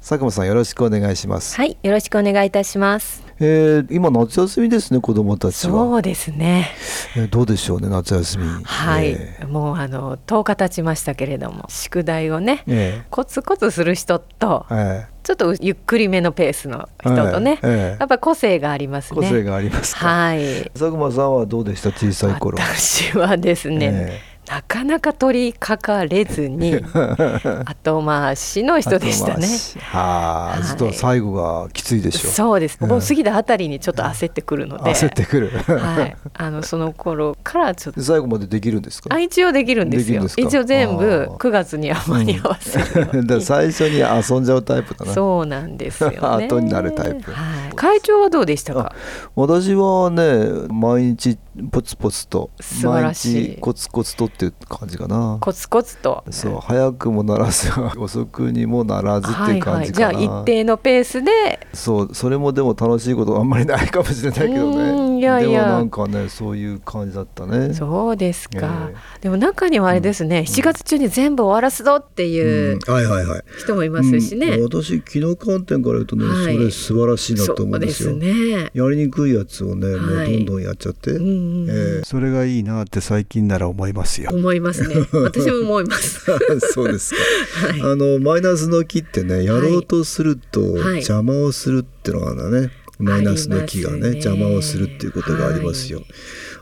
佐久間さんよろしくお願いします。はい、よろしくお願いいたします。えー、今夏休みですね子供たちは。そうですね。えーどうでしょうね夏休み。はい、えもうあの10日経ちましたけれども、宿題をね、ーえ。コツコツする人と、ーえ。ちょっとゆっくりめのペースの人とね、ええ。ええ。やっぱり個性がありますね。ー個性がありますか、はい。佐久間さんはどうでした？小さい頃。私はですね、えなかなか取りかかれずに 後回しの人でしたね。はあ、はい。ちょっと最後がきついでしょ。そうです。うん。もう過ぎたあたりにちょっと焦ってくるので、焦ってくる、はい。あのその頃からちょっと。で最後までできるんですか？あ一応できるんですよ。すか？一応全部あー9月には間に合わせる 最初に遊んじゃうタイプだな。そうなんですよね。後になるタイプ。はい、会長はどうでしたか？私はね毎日ポツポツと素晴らしい。毎日コツコツとっていう感じかな。コツコツと。そう早くもならず 遅くにもならずっていう感じかな、はいはい、じゃあ一定のペースで。そうそれもでも楽しいことあんまりないかもしれないけどねいやいや。でもなんかねそういう感じだったね。そうですか、えでも中にはあれですね、7月中に全部終わらすぞっていうはいはいはい。人もいますしね、うん。私気の観点から言うとね、はい。それ素晴らしいなと思うんですよ。そうですね。やりにくいやつをね、もうはいどんどんやっちゃって、うんうんえーそれがいいなって最近なら思いますよ。思いますね。私も思います。そうですか、はい。あのマイナスの木ってねやろうとするとはい。邪魔をするってのがあるんだね、マイナスの木がねね。邪魔をするっていうことがありますよ、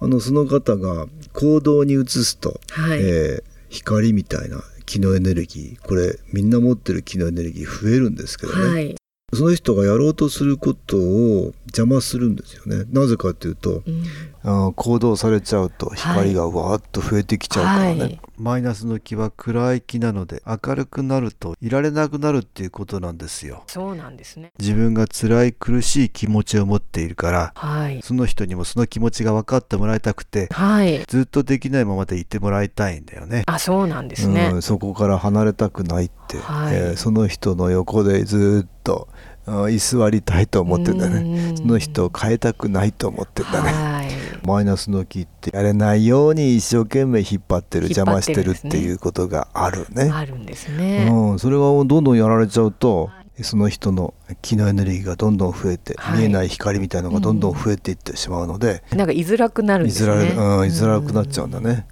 あのその方が行動に移すと、はい。えー光みたいな気のエネルギーこれみんな持ってる気のエネルギー増えるんですけどね、はい、その人がやろうとすることを邪魔するんですよね。なぜかっていうと、うん。あー行動されちゃうと光がわーっと増えてきちゃうからね、はい。マイナスの気は暗い気なので明るくなるといられなくなるっていうことなんですよ。そうなんですね。自分が辛い苦しい気持ちを持っているからはい。その人にもその気持ちが分かってもらいたくてはい。ずっとできないままでいてもらいたいんだよね。あそうなんですね、うん、そこから離れたくないって、はい。えーその人の横でずっと、うん居座りたいと思ってんだね。うん。その人を変えたくないと思ってんだね。はい。マイナスの木ってやれないように一生懸命引っ張ってる邪魔しててるっていうことがあるね。あるんですね、うん、それがどんどんやられちゃうとその人の気のエネルギーがどんどん増えて、はい。見えない光みたいのがどんどん増えていってしまうので、なんか居づらくなるん居づらい、ですねうん、居づらくなっちゃうんだね。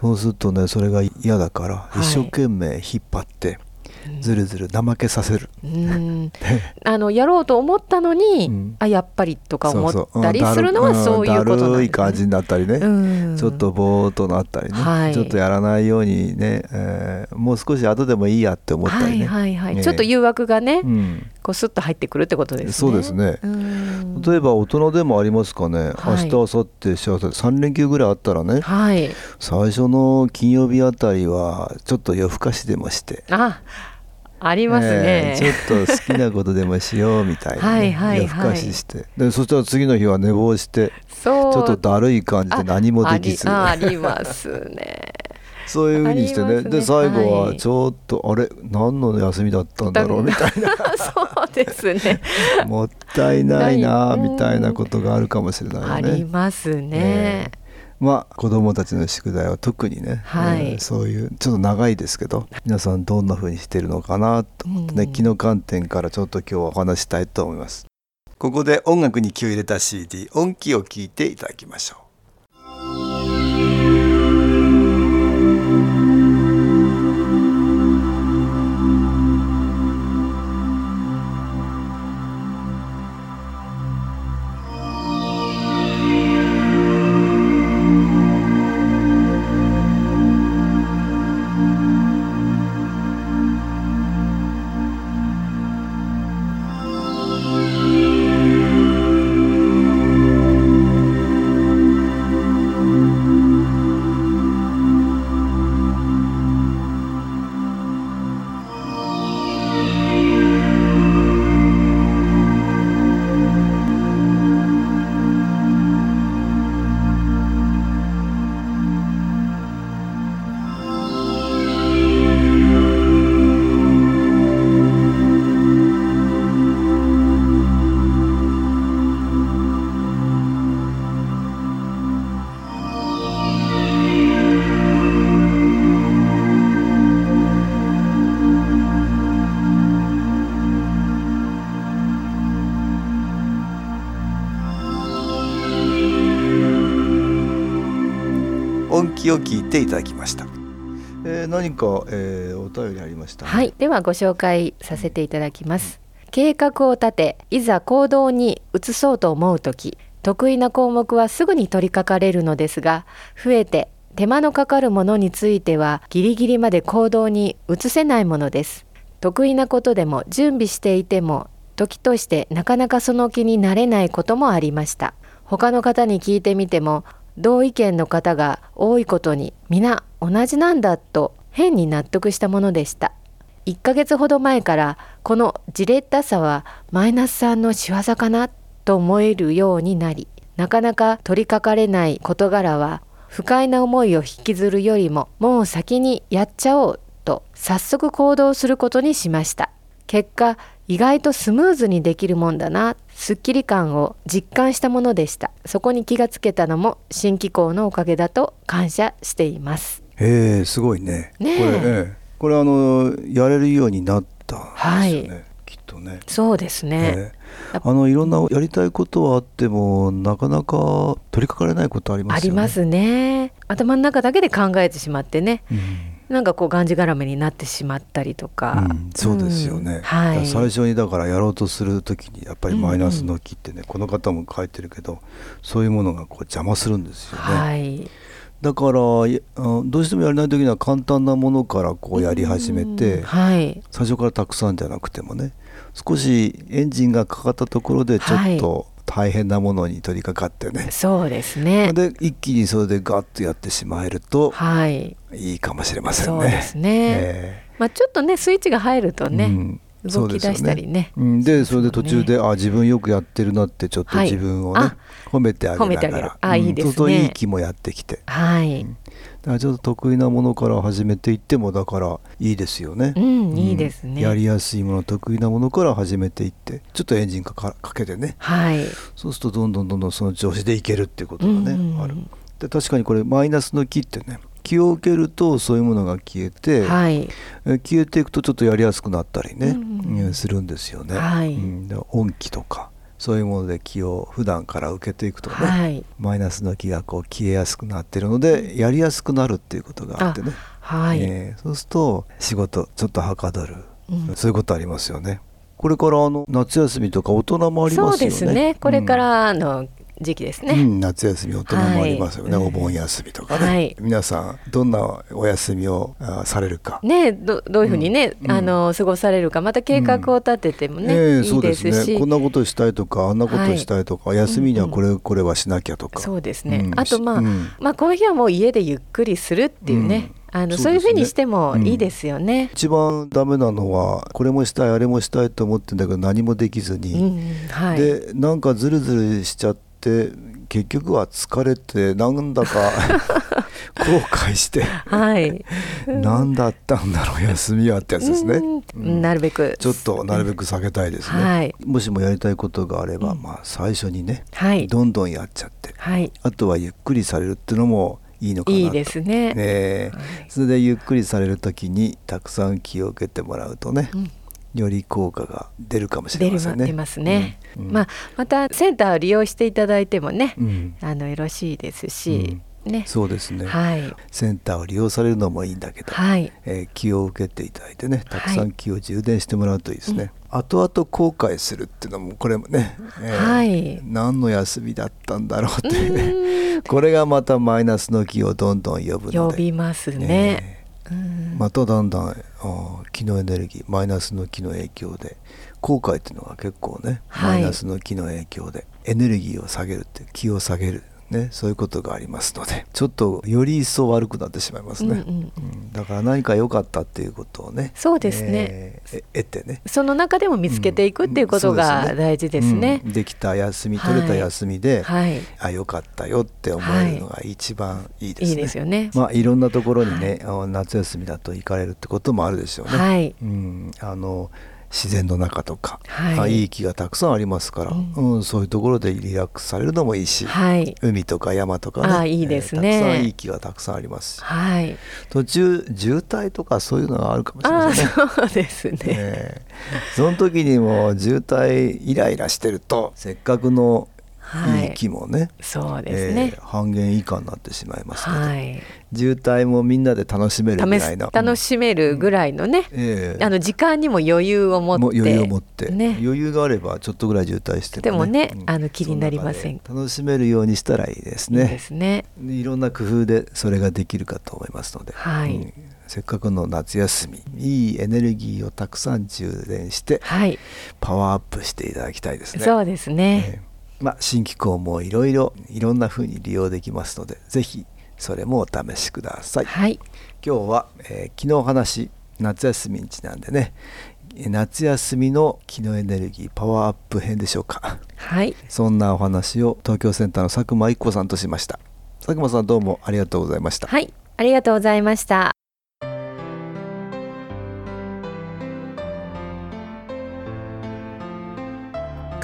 そうするとねそれが嫌だからはい。一生懸命引っ張ってずるずる怠けさせる。うん。あのやろうと思ったのに、うん。あやっぱりとか思ったりするのはそういうことなんでい感じになったりね、うん。ちょっとぼーっとなったりね、はい。ちょっとやらないようにね、えーもう少し後でもいいやって思ったりね、はいはいはい、ええちょっと誘惑がね、うん、こうスッと入ってくるってことですね。そうですね。うん。例えば大人でもありますかね、はい。明日明後日幸せ。3連休ぐらいあったらね。はい。最初の金曜日あたりはちょっと夜更かしでもして。あありますね、えーちょっと好きなことでもしようみたいな、ね、はいはいはい。夜更かしして。でそしたら次の日は寝坊してちょっとだるい感じで何もできず。あ ありますね。そういうふうにしてね。ね。で最後ははい。ちょっと、あれ何の休みだったんだろうみたい そうですね。なもったいないなない。みたいなことがあるかもしれないあよね。りますね、えまあ子どもたちの宿題は特にね、はいえーそういうちょっと長いですけど皆さんどんな風にしてるのかなと思ってね、うん気の観点からちょっと今日はお話したいと思います。ここで音楽に気を入れた CD 音気を聞いていただきましょう。音気を聞いていただきました、えー、何か、えー、お便りありました、はい。ではご紹介させていただきます。計画を立ていざ行動に移そうと思う時得意な項目はすぐに取り掛かれるのですが増えて手間のかかるものについてはギリギリまで行動に移せないものです。得意なことでも準備していても時としてなかなかその気になれないこともありました。他の方に聞いてみても同意見の方が多いことに皆同じなんだと変に納得したものでした。1ヶ月ほど前からこのじれったさはマイナスさんの仕業かなと思えるようになりなかなか取りかかれない事柄は不快な思いを引きずるよりももう先にやっちゃおうと早速行動することにしました。結果意外とスムーズにできるもんだな。すっきり感を実感したものでした。そこに気がつけたのも新機構のおかげだと感謝しています。へえすごいね。ねこれ、ええ、これあのやれるようになったんですよね、はい。きっとね。そうですね、ええ。あのいろんなやりたいことはあってもなかなか取り掛かれないことありますよね。ありますね。頭の中だけで考えてしまってね。うんなんかこうがんじがらめになってしまったりとか、うんそうですよね、うんはい。最初にだからやろうとする時にやっぱりマイナスの木ってね、この方も書いてるけどそういうものがこう邪魔するんですよね、はい。だからどうしてもやれない時には簡単なものからこうやり始めて、うんはい。最初からたくさんじゃなくてもね少しエンジンがかかったところでちょっと大変なものに取り掛かってね、そうですね。で一気にそれでガッとやってしまえるとはい。いいかもしれませんね。そうですね、えまあちょっとねスイッチが入るとね、えうん動き出したりね。そうですようん。でそれで途中で、そうあ自分よくやってるなってちょっとはい。自分をね、あ褒めてあげな褒めてあげる。がらあいいですね。いい気もやってきて。はい、だからちょっと得意なものから始めていってもだからいいですよね。うんいいですね。やりやすいもの得意なものから始めていってちょっとエンジンかかかけてね。はい。そうするとどんどんどんどんその調子でいけるっていうことがね、うん。ある。で確かにこれマイナスの気ってね気を受けるとそういうものが消えて、はい。え消えていくとちょっとやりやすくなったりね、うん。うんするんですよね。はい。うん、で音気とかそういうもので気を普段から受けていくとね、はい。マイナスの気がこう消えやすくなってるのでやりやすくなるっていうことがあってね、はい、えーそうすると仕事ちょっとはかどる、うん。そういうことありますよね。これからあの夏休みとか大人もありますよね。そうですね。これからの時期ですね、うん、夏休み大人もありますよね、はい。お盆休みとかね、はい。皆さんどんなお休みをあされるか、ねどどういうふうにね、うん。あの過ごされるかまた計画を立ててもね、ええいいですし。ね。こんなことしたいとかあんなことしたいとか、休みにはこれ、これはしなきゃとか。そうですね、うん。あとまあ、うん。まあこの日はもう家でゆっくりするっていうね、あのそうですね。いうふうにしてもいいですよね。一番ダメなのはこれもしたいあれもしたいと思ってんだけど何もできずうに、んはい、でなんかズルズルしちゃって結局は疲れてなんだか 後悔して。はい、何だったんだろう休みはってやつですね。うん。なるべく。ちょっとなるべく避けたいですね。はい。もしもやりたいことがあれば、まあ最初にね、はい。どんどんやっちゃって、はい。あとはゆっくりされるっていうのもいいのかなと。いいですね。ねえ。それでゆっくりされる時にたくさん気を受けてもらうとね、うんより効果が出るかもしれませんね。出ますね。うん。まあまたセンターを利用していただいてもね、うん。あのよろしいですし、ね。そうですね、はい。センターを利用されるのもいいんだけど、はい。えー気を受けていただいてねたくさはいん気を充電してもらうといいですね、後々後悔するっていうのもこれもね、えーはい。何の休みだったんだろうっていうね。これがまたマイナスの気をどんどん呼ぶので。呼びますね。うんまただんだん気のエネルギーマイナスの気の影響で後悔っていうのが結構ね、はい。マイナスの気の影響でエネルギーを下げるって気を下げるねそういうことがありますのでちょっとより一層悪くなってしまいますね、うんうん。うん。だから何か良かったっていうことをねそうですね。えーえ得てね。その中でも見つけていくっていうことが大事ですね。うん。できた休み取れた休みで、はい、あ良かったよって思えるのが一番いいですね。いいですよね。まあいろんなところにね、あの夏休みだと行かれるってこともあるでしょうね。はい。うん、あの自然の中とか、はいあいい木がたくさんありますから、うんそういうところでリラックスされるのもいいし、はい海とか山とかねあいいですねえーたくさんいい木がたくさんありますしはい。途中渋滞とかそういうのがあるかもしれませんね。そうですね。えーその時にも渋滞イライラしてるとせっかくのはい。い気もね、そうですね。えー、半減以下になってしまいますけど、はい。渋滞もみんなで楽しめるぐらいの楽しめるぐらいのね、ええ。あの時間にも余裕を持ってもう余裕を持って、ね。余裕があればちょっとぐらい渋滞してでもねうん。あの気になりません。楽しめるようにしたらいいですいいねですね。いろんな工夫でそれができるかと思いますので、はい。うん。せっかくの夏休みいいエネルギーをたくさん充電してはい。パワーアップしていただきたいですね。そうですね、ええまあ、新機構もいろいろいろんな風に利用できますのでぜひそれもお試しください。はい。今日は、えー昨日お話夏休みにちなんでねえー夏休みの機能エネルギーパワーアップ編でしょうか。はい。そんなお話を東京センターの佐久間一子さんとしました。佐久間さんどうもありがとうございました、はい。ありがとうございました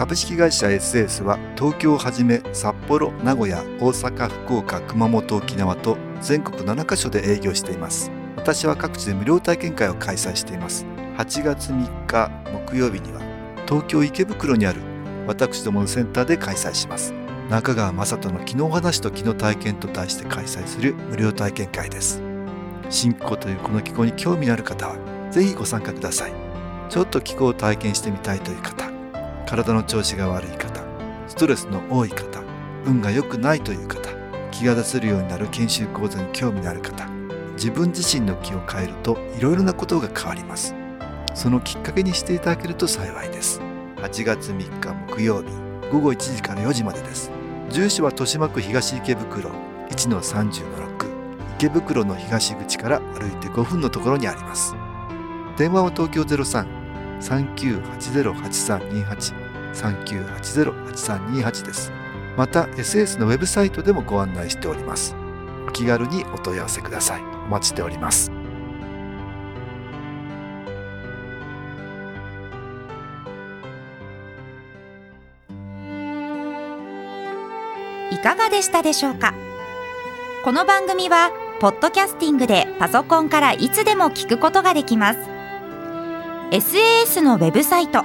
株式会社 SS は東京をはじめ札幌名古屋大阪福岡熊本沖縄と全国7カ所で営業しています。私は各地で無料体験会を開催しています。8月3日木曜日には東京池袋にある私どものセンターで開催します。中川雅人の「昨日話と昨日体験」と題して開催する無料体験会です。新気候というこの気候に興味のある方はぜひご参加ください。ちょっと気候を体験してみたいという方体の調子が悪い方ストレスの多い方運が良くないという方気が出せるようになる研修講座に興味のある方自分自身の気を変えるといろいろなことが変わります。そのきっかけにしていただけると幸いです。8月3日木曜日午後1時から4時までです。住所は豊島区東池袋1-30-6池袋の東口から歩いて5分のところにあります。電話は東京03 3980-8328 3980-8328です。また SS のウェブサイトでもご案内しております。お気軽にお問い合わせください。お待ちしております。いかがでしたでしょうか？この番組はポッドキャスティングでパソコンからいつでも聞くことができます。SAS のウェブサイト